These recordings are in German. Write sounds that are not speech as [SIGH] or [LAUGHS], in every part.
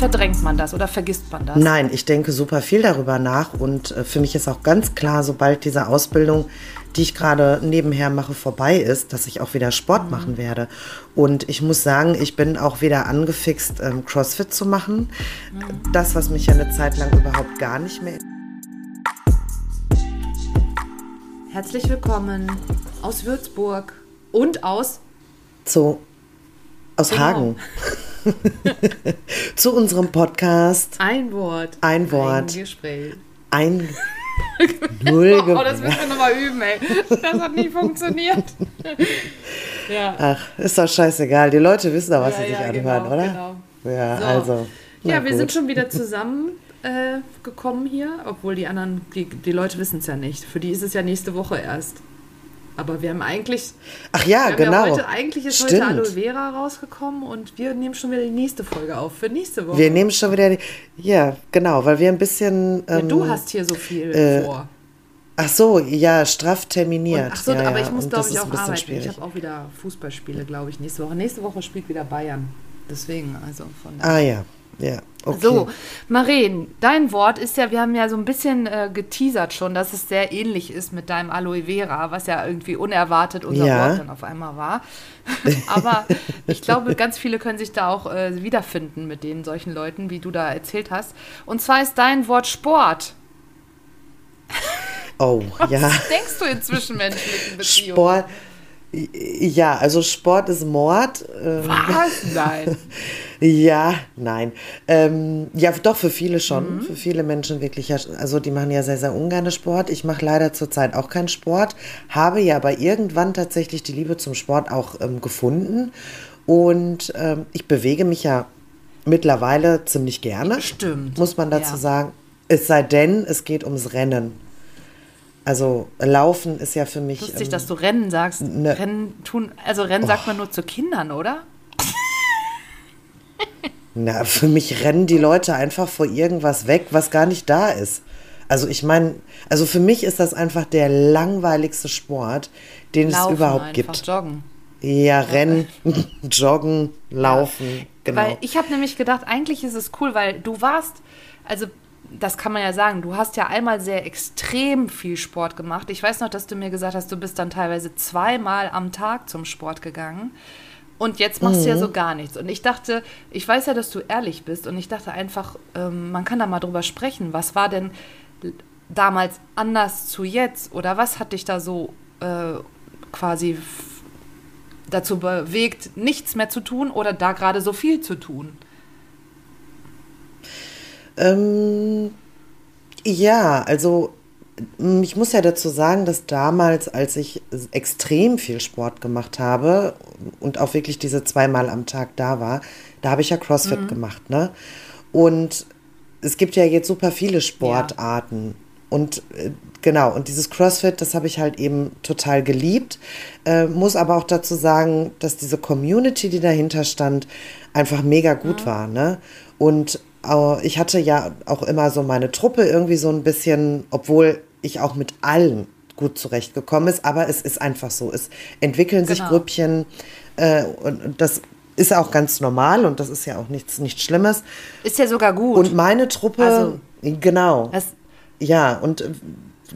verdrängt man das oder vergisst man das? Nein, ich denke super viel darüber nach und äh, für mich ist auch ganz klar, sobald diese Ausbildung, die ich gerade nebenher mache, vorbei ist, dass ich auch wieder Sport mhm. machen werde. Und ich muss sagen, ich bin auch wieder angefixt, ähm, CrossFit zu machen. Mhm. Das, was mich ja eine Zeit lang überhaupt gar nicht mehr. Herzlich willkommen aus Würzburg und aus. So, aus genau. Hagen. [LAUGHS] [LAUGHS] zu unserem Podcast. Ein Wort. Ein Wort. Ein Gespräch. Ein [LAUGHS] Null Oh, das müssen wir nochmal üben, ey. Das hat nie funktioniert. [LAUGHS] ja. Ach, ist doch scheißegal. Die Leute wissen doch, was ja, sie sich ja, anhören, genau, oder? Genau. Ja, so. also. Ja, wir gut. sind schon wieder zusammen äh, gekommen hier, obwohl die anderen, die, die Leute wissen es ja nicht. Für die ist es ja nächste Woche erst. Aber wir haben eigentlich. Ach ja, genau. Ja heute, eigentlich ist Stimmt. heute Aloe Vera rausgekommen und wir nehmen schon wieder die nächste Folge auf für nächste Woche. Wir nehmen schon wieder die. Ja, genau, weil wir ein bisschen. Ähm, ja, du hast hier so viel äh, vor. Ach so, ja, straff terminiert. Und, ach so, ja, aber ich muss, glaube ich, auch arbeiten. Schwierig. Ich habe auch wieder Fußballspiele, glaube ich, nächste Woche. Nächste Woche spielt wieder Bayern. Deswegen, also von daher. Ah ja, ja. Okay. So, Maren, dein Wort ist ja, wir haben ja so ein bisschen äh, geteasert schon, dass es sehr ähnlich ist mit deinem Aloe Vera, was ja irgendwie unerwartet unser ja. Wort dann auf einmal war. [LAUGHS] Aber ich glaube, ganz viele können sich da auch äh, wiederfinden mit den solchen Leuten, wie du da erzählt hast. Und zwar ist dein Wort Sport. Oh, [LAUGHS] was ja. Was denkst du in zwischenmenschlichen Beziehungen? Sport. Ja, also Sport ist Mord. Ähm. Was? [LAUGHS] Nein. ja, nein. Ähm, ja, doch, für viele schon. Mhm. Für viele Menschen wirklich. Also die machen ja sehr, sehr ungern Sport. Ich mache leider zurzeit auch keinen Sport. Habe ja aber irgendwann tatsächlich die Liebe zum Sport auch ähm, gefunden. Und ähm, ich bewege mich ja mittlerweile ziemlich gerne. Stimmt. Muss man dazu ja. sagen. Es sei denn, es geht ums Rennen. Also Laufen ist ja für mich. Lustig, ähm, dass du Rennen sagst. Ne, Rennen tun, also Rennen oh. sagt man nur zu Kindern, oder? Na, für mich rennen die Leute einfach vor irgendwas weg, was gar nicht da ist. Also ich meine, also für mich ist das einfach der langweiligste Sport, den Laufen es überhaupt einfach, gibt. Joggen. Ja, Rennen, [LAUGHS] Joggen, Laufen, ja. genau. Weil ich habe nämlich gedacht, eigentlich ist es cool, weil du warst, also das kann man ja sagen, du hast ja einmal sehr extrem viel Sport gemacht. Ich weiß noch, dass du mir gesagt hast, du bist dann teilweise zweimal am Tag zum Sport gegangen. Und jetzt machst mhm. du ja mhm. so gar nichts. Und ich dachte, ich weiß ja, dass du ehrlich bist. Und ich dachte einfach, ähm, man kann da mal drüber sprechen. Was war denn damals anders zu jetzt? Oder was hat dich da so äh, quasi dazu bewegt, nichts mehr zu tun oder da gerade so viel zu tun? Ähm, ja, also ich muss ja dazu sagen, dass damals, als ich extrem viel Sport gemacht habe und auch wirklich diese zweimal am Tag da war, da habe ich ja CrossFit mhm. gemacht, ne? Und es gibt ja jetzt super viele Sportarten. Ja. Und äh, genau, und dieses CrossFit, das habe ich halt eben total geliebt. Äh, muss aber auch dazu sagen, dass diese Community, die dahinter stand, einfach mega gut mhm. war. Ne? Und ich hatte ja auch immer so meine Truppe irgendwie so ein bisschen, obwohl ich auch mit allen gut zurechtgekommen ist, aber es ist einfach so. Es entwickeln genau. sich Grüppchen äh, und das ist auch ganz normal und das ist ja auch nichts, nichts Schlimmes. Ist ja sogar gut. Und meine Truppe, also, genau. ja, und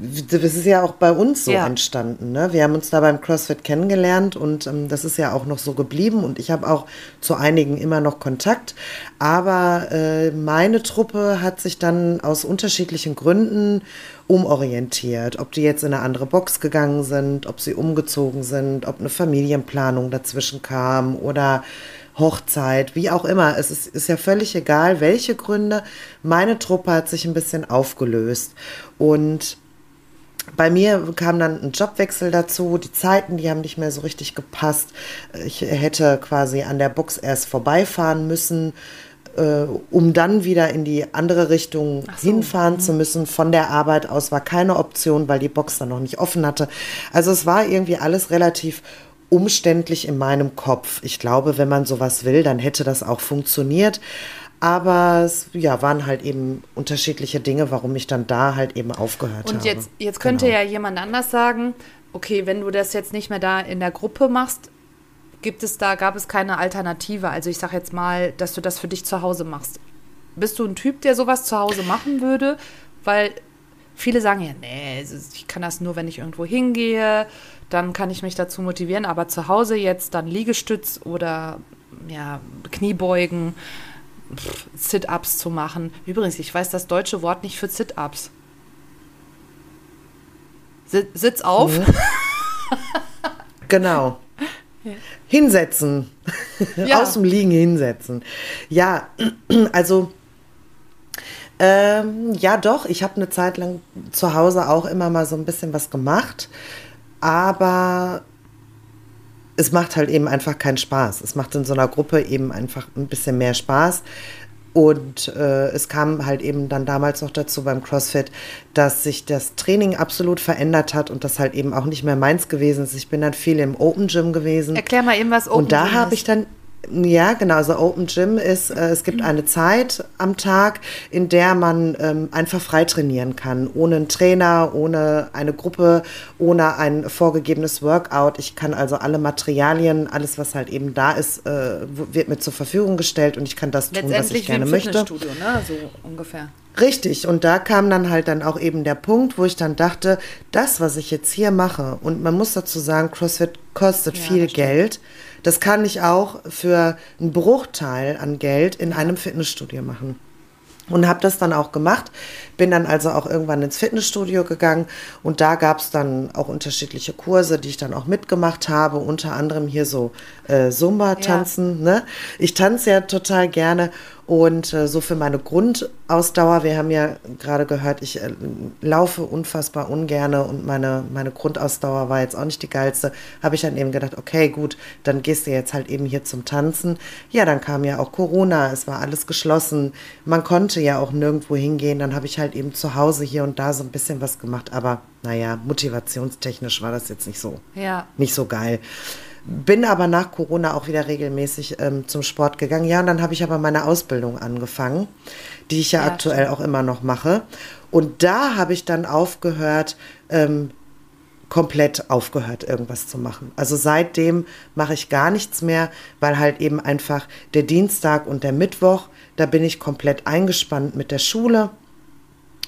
das ist ja auch bei uns so ja. entstanden. Ne? Wir haben uns da beim CrossFit kennengelernt und ähm, das ist ja auch noch so geblieben und ich habe auch zu einigen immer noch Kontakt. Aber äh, meine Truppe hat sich dann aus unterschiedlichen Gründen umorientiert. Ob die jetzt in eine andere Box gegangen sind, ob sie umgezogen sind, ob eine Familienplanung dazwischen kam oder Hochzeit, wie auch immer. Es ist, ist ja völlig egal, welche Gründe. Meine Truppe hat sich ein bisschen aufgelöst und bei mir kam dann ein Jobwechsel dazu. Die Zeiten, die haben nicht mehr so richtig gepasst. Ich hätte quasi an der Box erst vorbeifahren müssen, äh, um dann wieder in die andere Richtung so. hinfahren mhm. zu müssen. Von der Arbeit aus war keine Option, weil die Box dann noch nicht offen hatte. Also es war irgendwie alles relativ umständlich in meinem Kopf. Ich glaube, wenn man sowas will, dann hätte das auch funktioniert. Aber es ja, waren halt eben unterschiedliche Dinge, warum ich dann da halt eben aufgehört Und habe. Und jetzt, jetzt könnte genau. ja jemand anders sagen, okay, wenn du das jetzt nicht mehr da in der Gruppe machst, gibt es da, gab es keine Alternative. Also ich sage jetzt mal, dass du das für dich zu Hause machst. bist du ein Typ, der sowas zu Hause machen würde? Weil viele sagen ja, nee, ich kann das nur, wenn ich irgendwo hingehe, dann kann ich mich dazu motivieren, aber zu Hause jetzt dann Liegestütz oder ja, Kniebeugen, Sit-ups zu machen. Übrigens, ich weiß das deutsche Wort nicht für Sit-ups. Sitz auf. Mhm. genau. Hinsetzen. Ja. Aus dem Liegen hinsetzen. Ja, also ähm, ja doch, ich habe eine Zeit lang zu Hause auch immer mal so ein bisschen was gemacht, aber es macht halt eben einfach keinen Spaß. Es macht in so einer Gruppe eben einfach ein bisschen mehr Spaß. Und äh, es kam halt eben dann damals noch dazu beim CrossFit, dass sich das Training absolut verändert hat und das halt eben auch nicht mehr meins gewesen ist. Ich bin dann viel im Open Gym gewesen. Erklär mal eben, was Open Gym ist. Und da habe ich dann ja, genau. Also Open Gym ist, äh, es gibt eine Zeit am Tag, in der man ähm, einfach frei trainieren kann. Ohne einen Trainer, ohne eine Gruppe, ohne ein vorgegebenes Workout. Ich kann also alle Materialien, alles, was halt eben da ist, äh, wird mir zur Verfügung gestellt und ich kann das tun, was ich gerne möchte. Fitnessstudio, ne? So ungefähr. Richtig, und da kam dann halt dann auch eben der Punkt, wo ich dann dachte, das, was ich jetzt hier mache, und man muss dazu sagen, CrossFit kostet ja, viel Geld. Das kann ich auch für einen Bruchteil an Geld in einem Fitnessstudio machen. Und habe das dann auch gemacht. Bin dann also auch irgendwann ins Fitnessstudio gegangen und da gab es dann auch unterschiedliche Kurse, die ich dann auch mitgemacht habe, unter anderem hier so äh, Zumba-Tanzen. Ja. Ne? Ich tanze ja total gerne und äh, so für meine Grundausdauer, wir haben ja gerade gehört, ich äh, laufe unfassbar ungerne und meine, meine Grundausdauer war jetzt auch nicht die geilste, habe ich dann eben gedacht, okay, gut, dann gehst du jetzt halt eben hier zum Tanzen. Ja, dann kam ja auch Corona, es war alles geschlossen, man konnte ja auch nirgendwo hingehen, dann habe ich halt eben zu Hause hier und da so ein bisschen was gemacht, aber naja, motivationstechnisch war das jetzt nicht so, ja. nicht so geil. Bin aber nach Corona auch wieder regelmäßig ähm, zum Sport gegangen. Ja, und dann habe ich aber meine Ausbildung angefangen, die ich ja, ja aktuell stimmt. auch immer noch mache. Und da habe ich dann aufgehört, ähm, komplett aufgehört, irgendwas zu machen. Also seitdem mache ich gar nichts mehr, weil halt eben einfach der Dienstag und der Mittwoch, da bin ich komplett eingespannt mit der Schule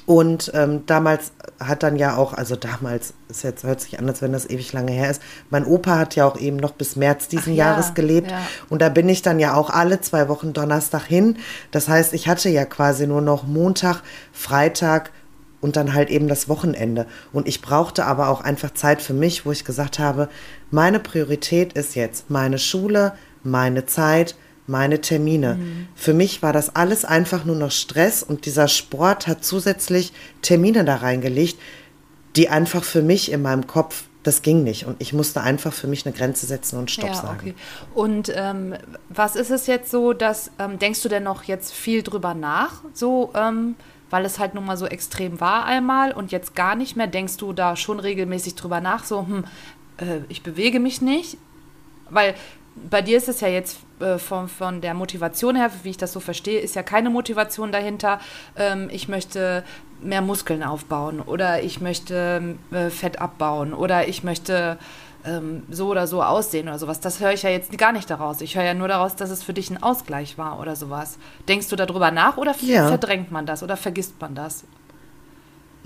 und ähm, damals hat dann ja auch, also damals, ist jetzt hört sich an, als wenn das ewig lange her ist. Mein Opa hat ja auch eben noch bis März diesen Ach, Jahres ja, gelebt. Ja. Und da bin ich dann ja auch alle zwei Wochen Donnerstag hin. Das heißt, ich hatte ja quasi nur noch Montag, Freitag und dann halt eben das Wochenende. Und ich brauchte aber auch einfach Zeit für mich, wo ich gesagt habe, meine Priorität ist jetzt meine Schule, meine Zeit, meine Termine. Mhm. Für mich war das alles einfach nur noch Stress und dieser Sport hat zusätzlich Termine da reingelegt, die einfach für mich in meinem Kopf, das ging nicht. Und ich musste einfach für mich eine Grenze setzen und Stopp ja, sagen. Okay. Und ähm, was ist es jetzt so, dass, ähm, denkst du denn noch jetzt viel drüber nach, so, ähm, weil es halt nun mal so extrem war einmal und jetzt gar nicht mehr? Denkst du da schon regelmäßig drüber nach, so, hm, äh, ich bewege mich nicht? Weil bei dir ist es ja jetzt äh, von, von der Motivation her, wie ich das so verstehe, ist ja keine Motivation dahinter, ähm, ich möchte mehr Muskeln aufbauen oder ich möchte äh, Fett abbauen oder ich möchte ähm, so oder so aussehen oder sowas. Das höre ich ja jetzt gar nicht daraus. Ich höre ja nur daraus, dass es für dich ein Ausgleich war oder sowas. Denkst du darüber nach oder ja. verdrängt man das oder vergisst man das?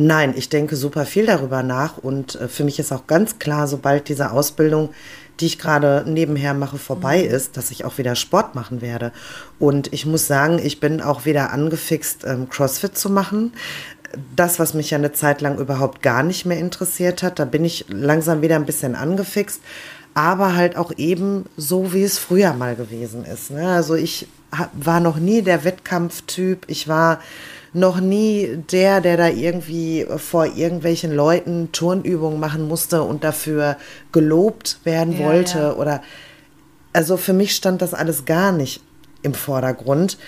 Nein, ich denke super viel darüber nach und äh, für mich ist auch ganz klar, sobald diese Ausbildung die ich gerade nebenher mache, vorbei mhm. ist, dass ich auch wieder Sport machen werde. Und ich muss sagen, ich bin auch wieder angefixt, ähm, CrossFit zu machen. Das, was mich ja eine Zeit lang überhaupt gar nicht mehr interessiert hat, da bin ich langsam wieder ein bisschen angefixt. Aber halt auch eben so, wie es früher mal gewesen ist. Ne? Also ich war noch nie der Wettkampftyp. Ich war noch nie der, der da irgendwie vor irgendwelchen Leuten Turnübungen machen musste und dafür gelobt werden ja, wollte. Ja. Oder also für mich stand das alles gar nicht im Vordergrund.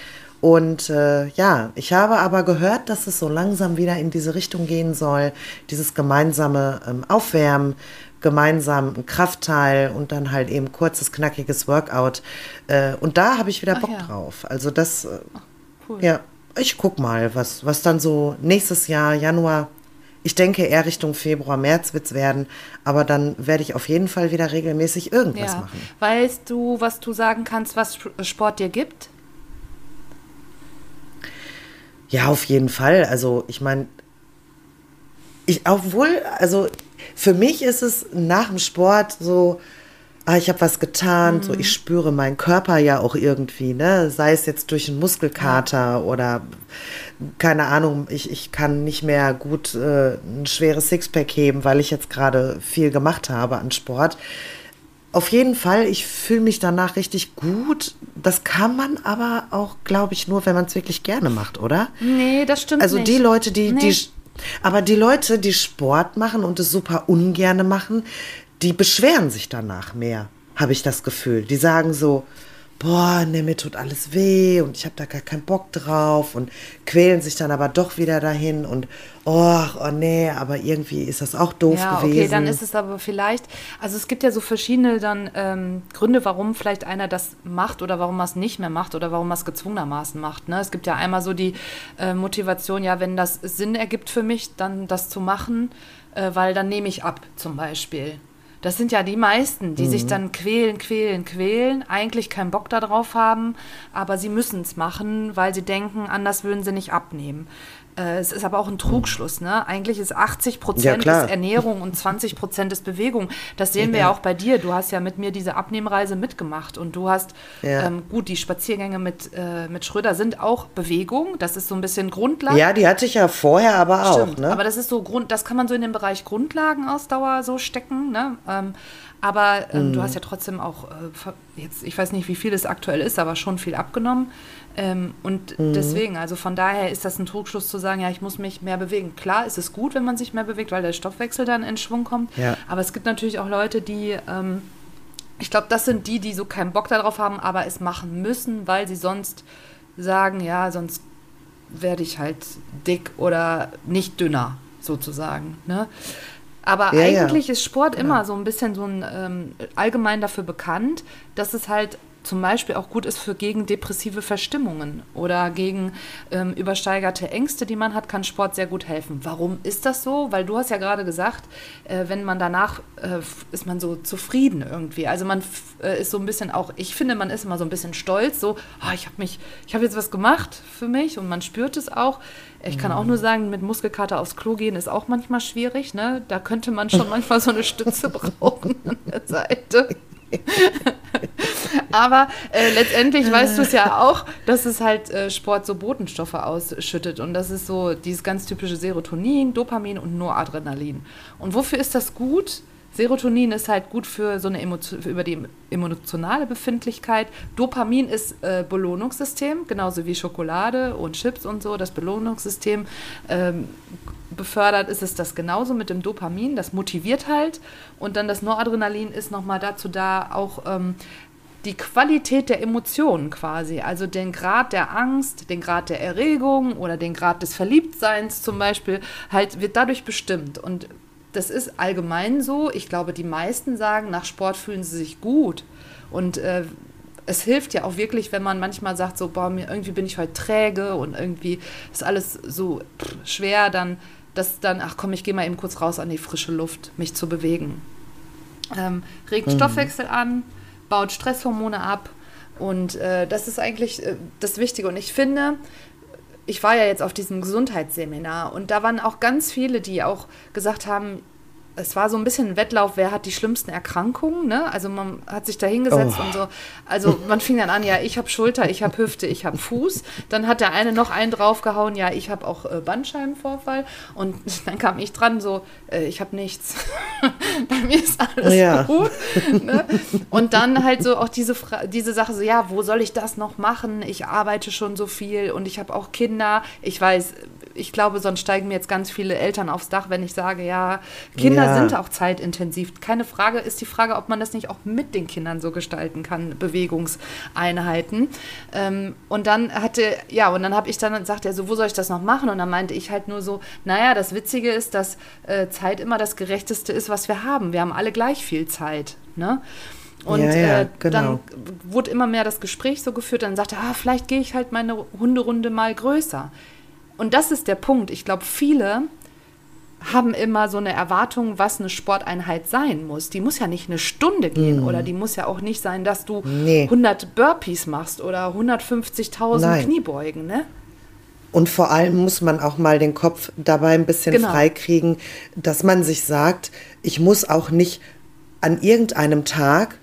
Und äh, ja, ich habe aber gehört, dass es so langsam wieder in diese Richtung gehen soll, dieses gemeinsame ähm, Aufwärmen, gemeinsam ein Kraftteil und dann halt eben kurzes, knackiges Workout. Äh, und da habe ich wieder Bock ja. drauf. Also das, äh, Ach, cool. ja ich guck mal, was, was dann so nächstes Jahr, Januar, ich denke eher Richtung Februar, März wird es werden, aber dann werde ich auf jeden Fall wieder regelmäßig irgendwas ja. machen. Weißt du, was du sagen kannst, was Sport dir gibt? Ja, auf jeden Fall. Also ich meine, ich, obwohl, also für mich ist es nach dem Sport so, ah, ich habe was getan, mhm. so ich spüre meinen Körper ja auch irgendwie, ne? Sei es jetzt durch einen Muskelkater oder keine Ahnung, ich, ich kann nicht mehr gut äh, ein schweres Sixpack heben, weil ich jetzt gerade viel gemacht habe an Sport. Auf jeden Fall, ich fühle mich danach richtig gut. Das kann man aber auch, glaube ich, nur, wenn man es wirklich gerne macht, oder? Nee, das stimmt also nicht. Also die Leute, die, nee. die, aber die Leute, die Sport machen und es super ungerne machen, die beschweren sich danach mehr, habe ich das Gefühl. Die sagen so, boah, ne, mir tut alles weh und ich habe da gar keinen Bock drauf und quälen sich dann aber doch wieder dahin und oh, oh nee, aber irgendwie ist das auch doof ja, gewesen. Okay, dann ist es aber vielleicht, also es gibt ja so verschiedene dann ähm, Gründe, warum vielleicht einer das macht oder warum er es nicht mehr macht oder warum er es gezwungenermaßen macht. Ne? Es gibt ja einmal so die äh, Motivation, ja, wenn das Sinn ergibt für mich, dann das zu machen, äh, weil dann nehme ich ab zum Beispiel. Das sind ja die meisten, die mhm. sich dann quälen, quälen, quälen, eigentlich keinen Bock darauf haben, aber sie müssen es machen, weil sie denken, anders würden sie nicht abnehmen. Äh, es ist aber auch ein Trugschluss. Ne? Eigentlich ist 80 Prozent ja, Ernährung und 20 Prozent ist Bewegung. Das sehen wir ja auch bei dir. Du hast ja mit mir diese Abnehmreise mitgemacht und du hast, ja. ähm, gut, die Spaziergänge mit, äh, mit Schröder sind auch Bewegung. Das ist so ein bisschen Grundlage. Ja, die hatte ich ja vorher aber Stimmt, auch. Ne? Aber das ist so Grund, das kann man so in den Bereich Grundlagenausdauer so stecken. Ne? Ähm, aber ähm, mhm. du hast ja trotzdem auch, äh, jetzt, ich weiß nicht, wie viel es aktuell ist, aber schon viel abgenommen. Ähm, und mhm. deswegen, also von daher ist das ein Trugschluss zu sagen, ja, ich muss mich mehr bewegen. Klar ist es gut, wenn man sich mehr bewegt, weil der Stoffwechsel dann in Schwung kommt. Ja. Aber es gibt natürlich auch Leute, die, ähm, ich glaube, das sind die, die so keinen Bock darauf haben, aber es machen müssen, weil sie sonst sagen, ja, sonst werde ich halt dick oder nicht dünner, sozusagen. Ne? Aber ja, eigentlich ja. ist Sport genau. immer so ein bisschen so ein ähm, allgemein dafür bekannt, dass es halt zum Beispiel auch gut ist für gegen depressive Verstimmungen oder gegen ähm, übersteigerte Ängste, die man hat, kann Sport sehr gut helfen. Warum ist das so? Weil du hast ja gerade gesagt, äh, wenn man danach äh, ist man so zufrieden irgendwie. Also man äh, ist so ein bisschen auch, ich finde, man ist immer so ein bisschen stolz, so, oh, ich habe mich, ich habe jetzt was gemacht für mich und man spürt es auch. Ich kann auch nur sagen, mit Muskelkater aufs Klo gehen ist auch manchmal schwierig. Ne? Da könnte man schon manchmal so eine Stütze [LAUGHS] brauchen an der Seite. [LAUGHS] [LAUGHS] Aber äh, letztendlich weißt du es ja auch, dass es halt äh, Sport so Botenstoffe ausschüttet. Und das ist so dieses ganz typische Serotonin, Dopamin und Noradrenalin. Und wofür ist das gut? Serotonin ist halt gut für so eine Emotion, für über die emotionale Befindlichkeit. Dopamin ist äh, Belohnungssystem, genauso wie Schokolade und Chips und so. Das Belohnungssystem ähm, befördert ist es das genauso mit dem Dopamin. Das motiviert halt. Und dann das Noradrenalin ist nochmal dazu da, auch ähm, die Qualität der Emotionen quasi, also den Grad der Angst, den Grad der Erregung oder den Grad des Verliebtseins zum Beispiel, halt wird dadurch bestimmt. Und das ist allgemein so. Ich glaube, die meisten sagen, nach Sport fühlen sie sich gut. Und äh, es hilft ja auch wirklich, wenn man manchmal sagt, so, boah, mir, irgendwie bin ich heute träge und irgendwie ist alles so pff, schwer, dann, dass dann, ach komm, ich gehe mal eben kurz raus an die frische Luft, mich zu bewegen. Ähm, regt mhm. Stoffwechsel an, baut Stresshormone ab und äh, das ist eigentlich äh, das Wichtige. Und ich finde, ich war ja jetzt auf diesem Gesundheitsseminar und da waren auch ganz viele, die auch gesagt haben, es war so ein bisschen ein Wettlauf, wer hat die schlimmsten Erkrankungen, ne? Also man hat sich da hingesetzt oh. und so. Also man fing dann an, ja, ich habe Schulter, ich habe Hüfte, ich habe Fuß. Dann hat der eine noch einen draufgehauen, ja, ich habe auch äh, Bandscheibenvorfall. Und [LAUGHS] dann kam ich dran, so, äh, ich habe nichts. [LAUGHS] Bei mir ist alles ja. gut. Ne? Und dann halt so auch diese, diese Sache, so, ja, wo soll ich das noch machen? Ich arbeite schon so viel und ich habe auch Kinder. Ich weiß, ich glaube, sonst steigen mir jetzt ganz viele Eltern aufs Dach, wenn ich sage, ja, Kinder ja. Sind auch zeitintensiv. Keine Frage ist die Frage, ob man das nicht auch mit den Kindern so gestalten kann, Bewegungseinheiten. Ähm, und dann hatte, ja, und dann habe ich dann gesagt, ja, so, wo soll ich das noch machen? Und dann meinte ich halt nur so, naja, das Witzige ist, dass äh, Zeit immer das Gerechteste ist, was wir haben. Wir haben alle gleich viel Zeit. Ne? Und ja, ja, äh, genau. dann wurde immer mehr das Gespräch so geführt. Dann sagte er, ah, vielleicht gehe ich halt meine Hunderunde mal größer. Und das ist der Punkt. Ich glaube, viele haben immer so eine Erwartung, was eine Sporteinheit sein muss. Die muss ja nicht eine Stunde gehen mm. oder die muss ja auch nicht sein, dass du nee. 100 Burpees machst oder 150.000 Kniebeugen, ne? Und vor allem muss man auch mal den Kopf dabei ein bisschen genau. freikriegen, dass man sich sagt, ich muss auch nicht an irgendeinem Tag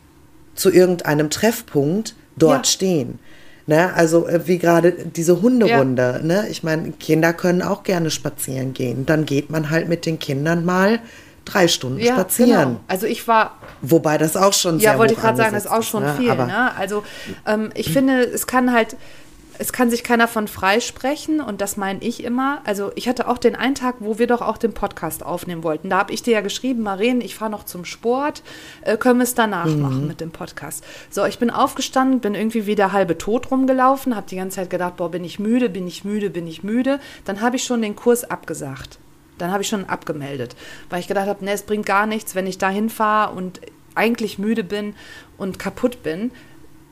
zu irgendeinem Treffpunkt dort ja. stehen. Ne? Also äh, wie gerade diese Hunderunde. Ja. Ne? Ich meine, Kinder können auch gerne spazieren gehen. Dann geht man halt mit den Kindern mal drei Stunden ja, spazieren. Genau. Also ich war. Wobei das auch schon sehr Ja, wollte ich gerade sagen, das ist auch schon ne? viel. Ne? Also ähm, ich finde, es kann halt es kann sich keiner von freisprechen und das meine ich immer. Also ich hatte auch den einen Tag, wo wir doch auch den Podcast aufnehmen wollten. Da habe ich dir ja geschrieben, Maren, ich fahre noch zum Sport, äh, können wir es danach mhm. machen mit dem Podcast. So, ich bin aufgestanden, bin irgendwie wieder halbe tot rumgelaufen, habe die ganze Zeit gedacht, boah, bin ich müde, bin ich müde, bin ich müde. Dann habe ich schon den Kurs abgesagt. Dann habe ich schon abgemeldet, weil ich gedacht habe, ne, es bringt gar nichts, wenn ich da hinfahre und eigentlich müde bin und kaputt bin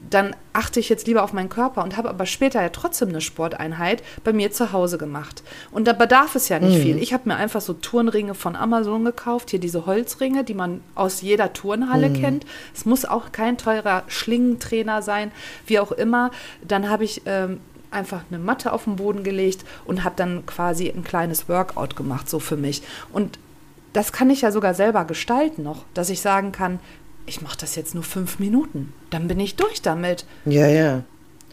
dann achte ich jetzt lieber auf meinen Körper und habe aber später ja trotzdem eine Sporteinheit bei mir zu Hause gemacht. Und da bedarf es ja nicht mhm. viel. Ich habe mir einfach so Turnringe von Amazon gekauft, hier diese Holzringe, die man aus jeder Turnhalle mhm. kennt. Es muss auch kein teurer Schlingentrainer sein, wie auch immer. Dann habe ich ähm, einfach eine Matte auf den Boden gelegt und habe dann quasi ein kleines Workout gemacht, so für mich. Und das kann ich ja sogar selber gestalten noch, dass ich sagen kann, ich mache das jetzt nur fünf Minuten, dann bin ich durch damit. Ja, ja.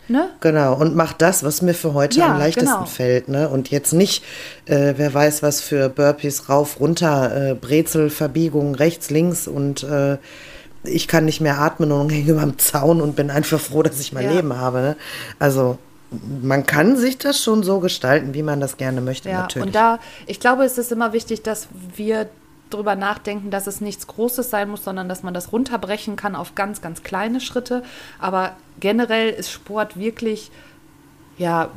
Ne? Genau, und mach das, was mir für heute ja, am leichtesten genau. fällt. Ne? Und jetzt nicht, äh, wer weiß, was für Burpees rauf, runter, äh, Brezel, Verbiegung, rechts, links und äh, ich kann nicht mehr atmen und [LAUGHS] hänge über dem Zaun und bin einfach froh, dass ich mein ja. Leben habe. Ne? Also man kann sich das schon so gestalten, wie man das gerne möchte, ja, natürlich. Und da, ich glaube, es ist immer wichtig, dass wir drüber nachdenken, dass es nichts Großes sein muss, sondern dass man das runterbrechen kann auf ganz, ganz kleine Schritte. Aber generell ist Sport wirklich, ja,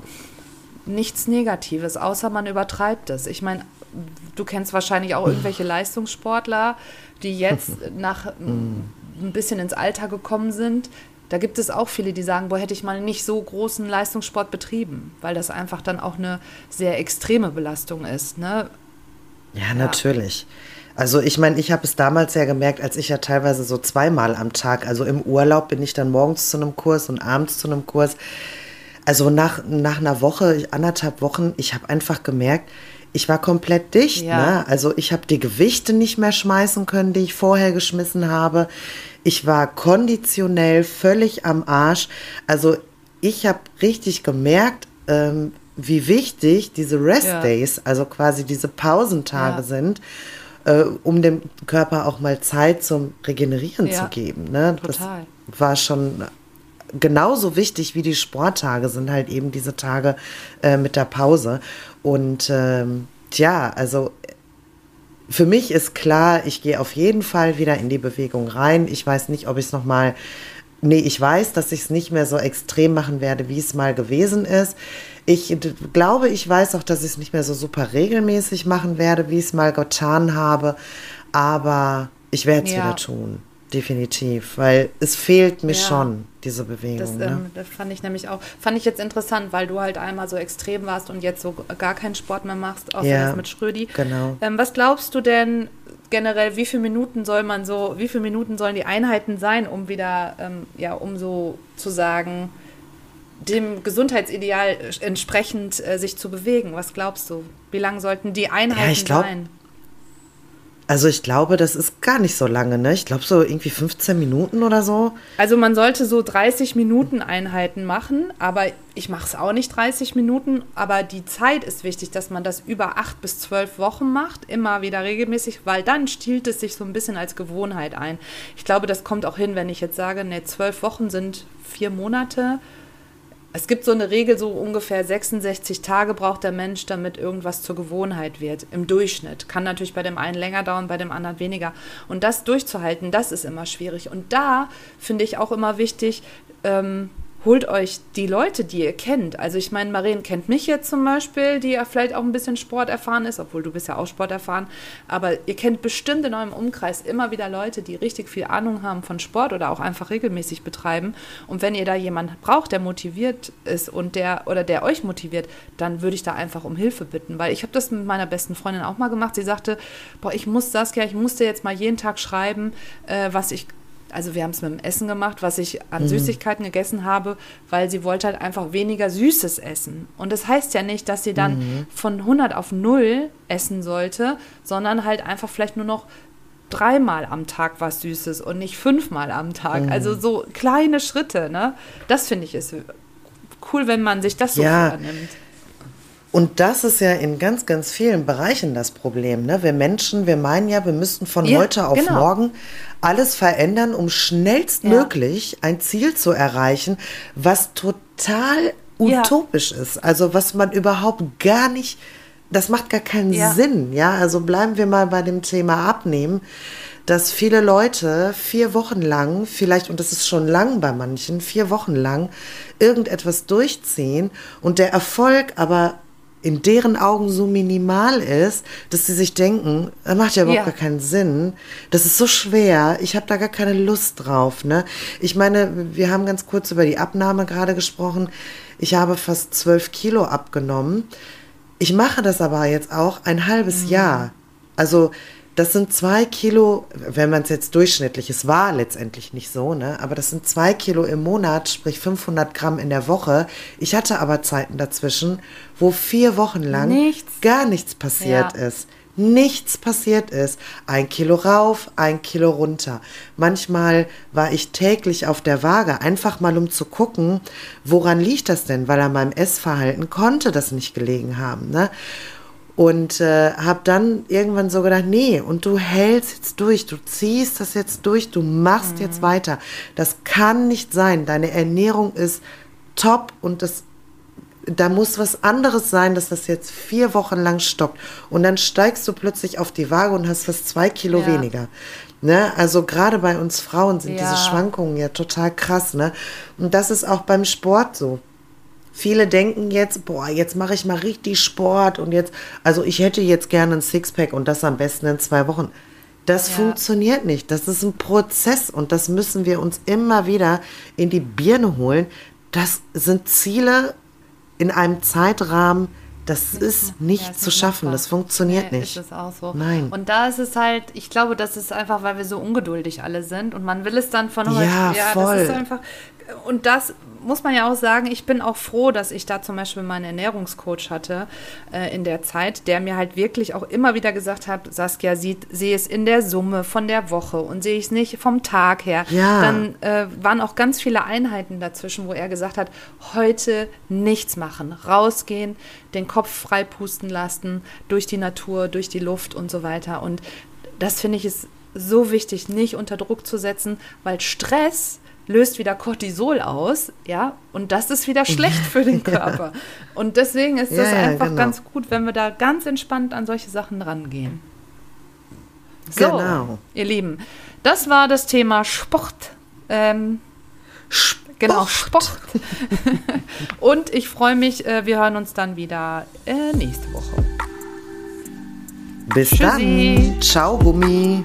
nichts Negatives, außer man übertreibt es. Ich meine, du kennst wahrscheinlich auch irgendwelche [LAUGHS] Leistungssportler, die jetzt [LAUGHS] nach ein bisschen ins Alter gekommen sind. Da gibt es auch viele, die sagen, boah, hätte ich mal nicht so großen Leistungssport betrieben, weil das einfach dann auch eine sehr extreme Belastung ist. Ne? Ja, ja. Also ich meine, ich habe es damals ja gemerkt, als ich ja teilweise so zweimal am Tag, also im Urlaub bin ich dann morgens zu einem Kurs und abends zu einem Kurs. Also nach, nach einer Woche, anderthalb Wochen, ich habe einfach gemerkt, ich war komplett dicht. Ja. Ne? Also ich habe die Gewichte nicht mehr schmeißen können, die ich vorher geschmissen habe. Ich war konditionell völlig am Arsch. Also ich habe richtig gemerkt, ähm, wie wichtig diese Rest Days, ja. also quasi diese Pausentage ja. sind äh, um dem Körper auch mal Zeit zum Regenerieren ja, zu geben. Ne? Total. Das war schon genauso wichtig wie die Sporttage sind halt eben diese Tage äh, mit der Pause. Und ähm, tja, also für mich ist klar, ich gehe auf jeden Fall wieder in die Bewegung rein. Ich weiß nicht, ob ich es nochmal, nee, ich weiß, dass ich es nicht mehr so extrem machen werde, wie es mal gewesen ist. Ich glaube, ich weiß auch, dass ich es nicht mehr so super regelmäßig machen werde, wie ich es mal getan habe. Aber ich werde es ja. wieder tun. Definitiv, weil es fehlt mir ja. schon, diese Bewegung. Das, ne? ähm, das, fand ich nämlich auch, fand ich jetzt interessant, weil du halt einmal so extrem warst und jetzt so gar keinen Sport mehr machst, außer ja, mit Schrödi. Genau. Ähm, was glaubst du denn generell, wie viele Minuten soll man so, wie viele Minuten sollen die Einheiten sein, um wieder, ähm, ja, um so zu sagen, dem Gesundheitsideal entsprechend äh, sich zu bewegen. Was glaubst du? Wie lang sollten die Einheiten ja, glaub, sein? Also ich glaube, das ist gar nicht so lange, ne? Ich glaube so irgendwie 15 Minuten oder so. Also man sollte so 30 Minuten Einheiten machen, aber ich mache es auch nicht 30 Minuten, aber die Zeit ist wichtig, dass man das über acht bis zwölf Wochen macht, immer wieder regelmäßig, weil dann stiehlt es sich so ein bisschen als Gewohnheit ein. Ich glaube, das kommt auch hin, wenn ich jetzt sage, ne, zwölf Wochen sind vier Monate es gibt so eine Regel, so ungefähr 66 Tage braucht der Mensch, damit irgendwas zur Gewohnheit wird, im Durchschnitt. Kann natürlich bei dem einen länger dauern, bei dem anderen weniger. Und das durchzuhalten, das ist immer schwierig. Und da finde ich auch immer wichtig, ähm, holt euch die Leute, die ihr kennt. Also ich meine, Maren kennt mich jetzt zum Beispiel, die ja vielleicht auch ein bisschen Sport erfahren ist, obwohl du bist ja auch Sport erfahren. Aber ihr kennt bestimmt in eurem Umkreis immer wieder Leute, die richtig viel Ahnung haben von Sport oder auch einfach regelmäßig betreiben. Und wenn ihr da jemanden braucht, der motiviert ist und der oder der euch motiviert, dann würde ich da einfach um Hilfe bitten. Weil ich habe das mit meiner besten Freundin auch mal gemacht. Sie sagte, boah, ich muss das ja, ich musste jetzt mal jeden Tag schreiben, äh, was ich also wir haben es mit dem Essen gemacht, was ich an mhm. Süßigkeiten gegessen habe, weil sie wollte halt einfach weniger Süßes essen. Und das heißt ja nicht, dass sie dann mhm. von 100 auf 0 essen sollte, sondern halt einfach vielleicht nur noch dreimal am Tag was Süßes und nicht fünfmal am Tag. Mhm. Also so kleine Schritte, ne? Das finde ich ist cool, wenn man sich das so ja. vornimmt. Und das ist ja in ganz, ganz vielen Bereichen das Problem. Ne? Wir Menschen, wir meinen ja, wir müssten von ja, heute auf genau. morgen alles verändern, um schnellstmöglich ja. ein Ziel zu erreichen, was total utopisch ja. ist. Also was man überhaupt gar nicht, das macht gar keinen Sinn. Ja, also bleiben wir mal bei dem Thema Abnehmen dass viele Leute vier Wochen lang, vielleicht, und das ist schon lang bei manchen, vier Wochen lang irgendetwas durchziehen und der Erfolg aber in deren Augen so minimal ist, dass sie sich denken, das macht ja überhaupt ja. gar keinen Sinn. Das ist so schwer. Ich habe da gar keine Lust drauf. Ne? Ich meine, wir haben ganz kurz über die Abnahme gerade gesprochen. Ich habe fast zwölf Kilo abgenommen. Ich mache das aber jetzt auch ein halbes mhm. Jahr. Also das sind zwei Kilo, wenn man es jetzt durchschnittlich, es war letztendlich nicht so, ne? aber das sind zwei Kilo im Monat, sprich 500 Gramm in der Woche. Ich hatte aber Zeiten dazwischen, wo vier Wochen lang nichts. gar nichts passiert ja. ist. Nichts passiert ist. Ein Kilo rauf, ein Kilo runter. Manchmal war ich täglich auf der Waage, einfach mal um zu gucken, woran liegt das denn? Weil an meinem Essverhalten konnte das nicht gelegen haben. Ne? Und äh, habe dann irgendwann so gedacht, nee, und du hältst jetzt durch, du ziehst das jetzt durch, du machst mhm. jetzt weiter. Das kann nicht sein. Deine Ernährung ist top und das, da muss was anderes sein, dass das jetzt vier Wochen lang stockt. Und dann steigst du plötzlich auf die Waage und hast fast zwei Kilo ja. weniger. Ne? Also gerade bei uns Frauen sind ja. diese Schwankungen ja total krass. Ne? Und das ist auch beim Sport so. Viele denken jetzt, boah, jetzt mache ich mal richtig Sport und jetzt, also ich hätte jetzt gerne ein Sixpack und das am besten in zwei Wochen. Das ja. funktioniert nicht. Das ist ein Prozess und das müssen wir uns immer wieder in die Birne holen. Das sind Ziele in einem Zeitrahmen, das ist nicht ja, zu schaffen, das funktioniert nee, nicht. Ist es auch so. Nein. Und da ist es halt, ich glaube, das ist einfach, weil wir so ungeduldig alle sind und man will es dann von heute. Ja, ja voll. das ist einfach. Und das muss man ja auch sagen, ich bin auch froh, dass ich da zum Beispiel meinen Ernährungscoach hatte äh, in der Zeit, der mir halt wirklich auch immer wieder gesagt hat, Saskia, sieht, sehe es in der Summe von der Woche und sehe ich es nicht vom Tag her. Ja. Dann äh, waren auch ganz viele Einheiten dazwischen, wo er gesagt hat, heute nichts machen, rausgehen, den Kopf frei pusten lassen, durch die Natur, durch die Luft und so weiter. Und das finde ich ist so wichtig, nicht unter Druck zu setzen, weil Stress löst wieder Cortisol aus, ja, und das ist wieder schlecht für den [LAUGHS] Körper. Und deswegen ist es ja, einfach genau. ganz gut, wenn wir da ganz entspannt an solche Sachen rangehen. So, genau. ihr Lieben, das war das Thema Sport. Ähm, Sport. Genau, Sport. [LAUGHS] und ich freue mich, äh, wir hören uns dann wieder äh, nächste Woche. Bis Tschüssi. dann. Ciao, Gummi.